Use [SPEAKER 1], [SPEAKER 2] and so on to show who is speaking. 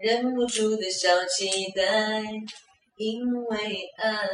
[SPEAKER 1] 忍不住的小期待，因为爱。